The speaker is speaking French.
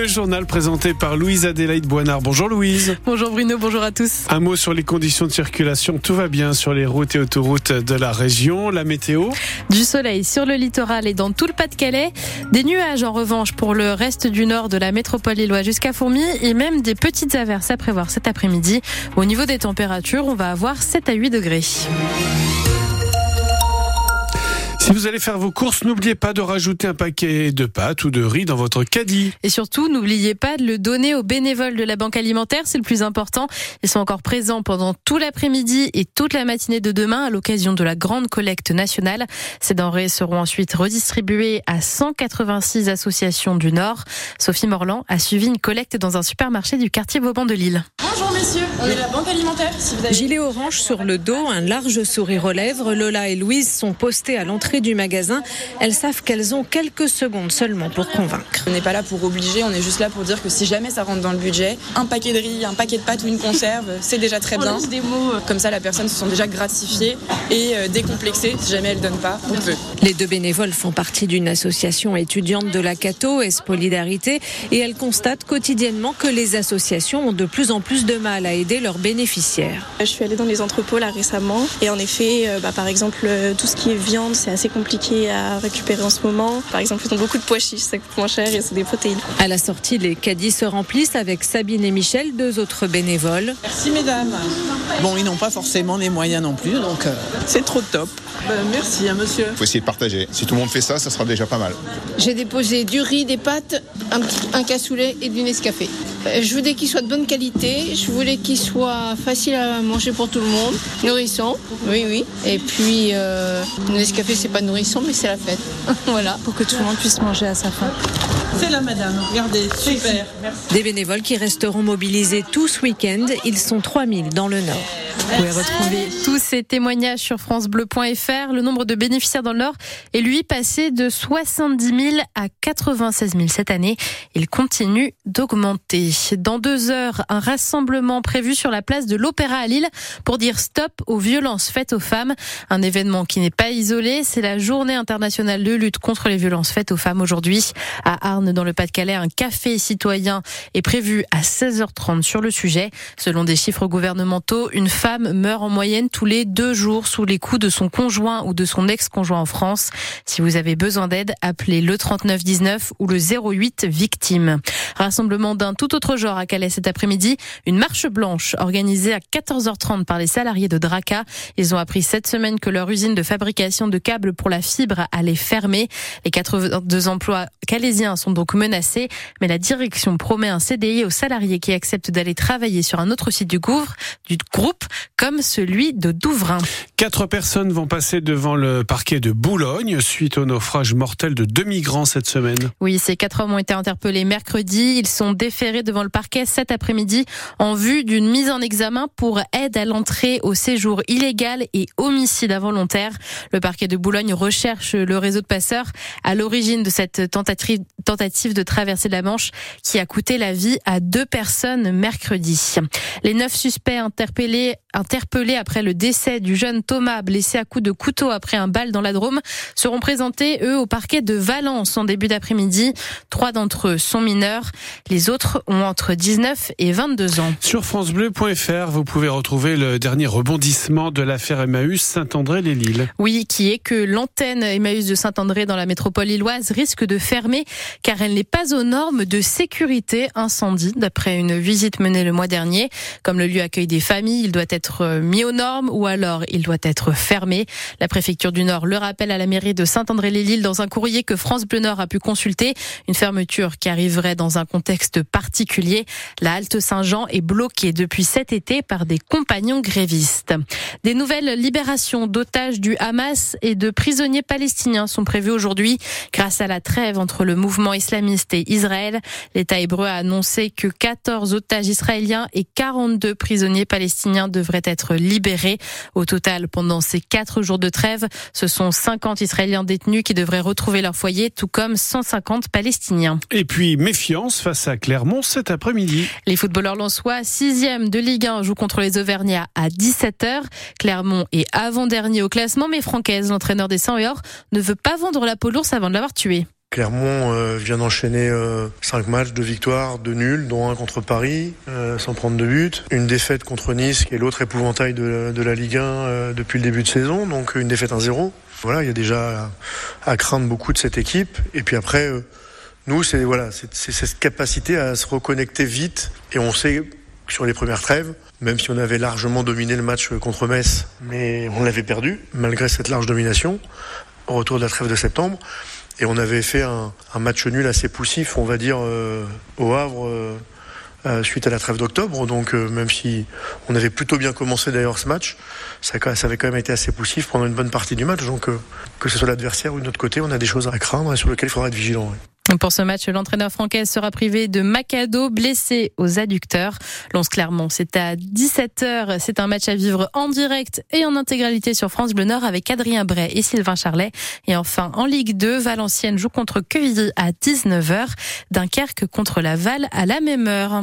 Le journal présenté par Louise Adélaïde Boinard. Bonjour Louise. Bonjour Bruno, bonjour à tous. Un mot sur les conditions de circulation. Tout va bien sur les routes et autoroutes de la région. La météo Du soleil sur le littoral et dans tout le Pas-de-Calais. Des nuages en revanche pour le reste du nord de la métropole lilloise jusqu'à Fourmi et même des petites averses à prévoir cet après-midi. Au niveau des températures, on va avoir 7 à 8 degrés. Si vous allez faire vos courses, n'oubliez pas de rajouter un paquet de pâtes ou de riz dans votre caddie. Et surtout, n'oubliez pas de le donner aux bénévoles de la Banque alimentaire, c'est le plus important. Ils sont encore présents pendant tout l'après-midi et toute la matinée de demain à l'occasion de la grande collecte nationale. Ces denrées seront ensuite redistribuées à 186 associations du Nord. Sophie Morland a suivi une collecte dans un supermarché du quartier Vauban de Lille. Bonjour messieurs, on est la Banque alimentaire. Si vous avez... Gilet orange sur le dos, un large sourire aux lèvres, Lola et Louise sont postées à l'entrée du magasin. Elles savent qu'elles ont quelques secondes seulement pour convaincre. On n'est pas là pour obliger, on est juste là pour dire que si jamais ça rentre dans le budget, un paquet de riz, un paquet de pâtes ou une conserve, c'est déjà très bien. des mots. Comme ça, la personne se sent déjà gratifiée et euh, décomplexée. Si jamais elle donne pas, on peut. Les deux bénévoles font partie d'une association étudiante de la Cato, Espolidarité, et elles constatent quotidiennement que les associations ont de plus en plus de mal à aider leurs bénéficiaires. Je suis allée dans les entrepôts là récemment et en effet, euh, bah, par exemple, euh, tout ce qui est viande, c'est assez compliqué à récupérer en ce moment. Par exemple, ils ont beaucoup de pois chiches, ça coûte moins cher et c'est des protéines. À la sortie, les caddies se remplissent avec Sabine et Michel, deux autres bénévoles. Merci mesdames. Bon, ils n'ont pas forcément les moyens non plus, donc euh, c'est trop top. Ben, merci à monsieur. Il faut essayer de partager. Si tout le monde fait ça, ça sera déjà pas mal. J'ai déposé du riz, des pâtes, un, un cassoulet et du Nescafé. Euh, Je voulais qu'il soit de bonne qualité, je voulais qu'il soit facile à manger pour tout le monde, nourrissant, oui oui. Et puis euh, le c'est pas nourrissant mais c'est la fête, voilà. Pour que tout le monde puisse manger à sa faim. C'est là madame, regardez, super. Merci. Des bénévoles qui resteront mobilisés tout ce week-end. Ils sont 3000 dans le Nord. Vous pouvez retrouver tous ces témoignages sur francebleu.fr. Le nombre de bénéficiaires dans le Nord est lui passé de 70 000 à 96 000 cette année. Il continue d'augmenter. Dans deux heures, un rassemblement prévu sur la place de l'Opéra à Lille pour dire stop aux violences faites aux femmes. Un événement qui n'est pas isolé, c'est la journée internationale de lutte contre les violences faites aux femmes aujourd'hui. À Arnes, dans le Pas-de-Calais, un café citoyen est prévu à 16h30 sur le sujet. Selon des chiffres gouvernementaux, une femme meurt en moyenne tous les deux jours sous les coups de son conjoint ou de son ex-conjoint en France. Si vous avez besoin d'aide, appelez le 3919 ou le 08 victime. Rassemblement d'un tout autre genre à Calais cet après-midi. Une marche blanche organisée à 14h30 par les salariés de Draca. Ils ont appris cette semaine que leur usine de fabrication de câbles pour la fibre allait fermer. Les 82 emplois calaisiens sont donc menacés, mais la direction promet un CDI aux salariés qui acceptent d'aller travailler sur un autre site du, Gouvre, du groupe, comme celui de Douvrin. Quatre personnes vont passer devant le parquet de Boulogne suite au naufrage mortel de deux migrants cette semaine. Oui, ces quatre hommes ont été interpellés mercredi. Ils sont déférés devant le parquet cet après-midi en vue d'une mise en examen pour aide à l'entrée au séjour illégal et homicide involontaire. Le parquet de Boulogne recherche le réseau de passeurs à l'origine de cette tentative, tentative de traversée de la Manche qui a coûté la vie à deux personnes mercredi. Les neuf suspects interpellés, interpellés après le décès du jeune Thomas blessé à coups de couteau après un bal dans la Drôme seront présentés, eux, au parquet de Valence en début d'après-midi. Trois d'entre eux sont mineurs. Les autres ont entre 19 et 22 ans. Sur francebleu.fr, vous pouvez retrouver le dernier rebondissement de l'affaire Emmaüs Saint-André-les-Lilles. Oui, qui est que l'antenne Emmaüs de Saint-André dans la métropole lilloise risque de fermer car elle n'est pas aux normes de sécurité incendie d'après une visite menée le mois dernier. Comme le lieu accueille des familles, il doit être mis aux normes ou alors il doit être fermé. La préfecture du Nord le rappelle à la mairie de Saint-André-les-Lilles dans un courrier que France Bleu Nord a pu consulter. Une fermeture qui arriverait dans un contexte particulier. La halte Saint-Jean est bloquée depuis cet été par des compagnons grévistes. Des nouvelles libérations d'otages du Hamas et de prisonniers palestiniens sont prévues aujourd'hui grâce à la trêve entre le mouvement islamiste et Israël. L'État hébreu a annoncé que 14 otages israéliens et 42 prisonniers palestiniens devraient être libérés. Au total, pendant ces quatre jours de trêve, ce sont 50 Israéliens détenus qui devraient retrouver leur foyer, tout comme 150 Palestiniens. Et puis, méfiance face à Clermont cet après-midi. Les footballeurs lensois, sixième de Ligue 1, jouent contre les Auvergnats à 17h. Clermont est avant-dernier au classement, mais Francaise, l'entraîneur des 100 et or, ne veut pas vendre la peau l'ours avant de l'avoir tué. Clermont euh, vient d'enchaîner euh, cinq matchs, de victoires, de nuls, dont un contre Paris, euh, sans prendre de but. Une défaite contre Nice, qui est l'autre épouvantail de, la Ligue 1 depuis le début de saison, donc une défaite 1-0. Voilà, il y a déjà à, craindre beaucoup de cette équipe. Et puis après, nous, c'est voilà, c'est cette capacité à se reconnecter vite. Et on sait sur les premières trêves, même si on avait largement dominé le match contre Metz, mais on l'avait perdu, malgré cette large domination, au retour de la trêve de septembre. Et on avait fait un, match nul assez poussif, on va dire, euh, au Havre. Euh, euh, suite à la trêve d'octobre. Donc même si on avait plutôt bien commencé d'ailleurs ce match, ça, ça, avait quand même été assez poussif pendant une bonne partie du match. Donc que ce soit l'adversaire ou de notre côté, on a des choses à craindre et sur lesquelles il faudra être vigilant. Pour ce match, l'entraîneur français sera privé de Macado, blessé aux adducteurs. Lons Clermont, c'est à 17h. C'est un match à vivre en direct et en intégralité sur France Bleu Nord avec Adrien Bray et Sylvain Charlet. Et enfin, en Ligue 2, Valenciennes joue contre Quevilly à 19h. Dunkerque contre Laval à la même heure.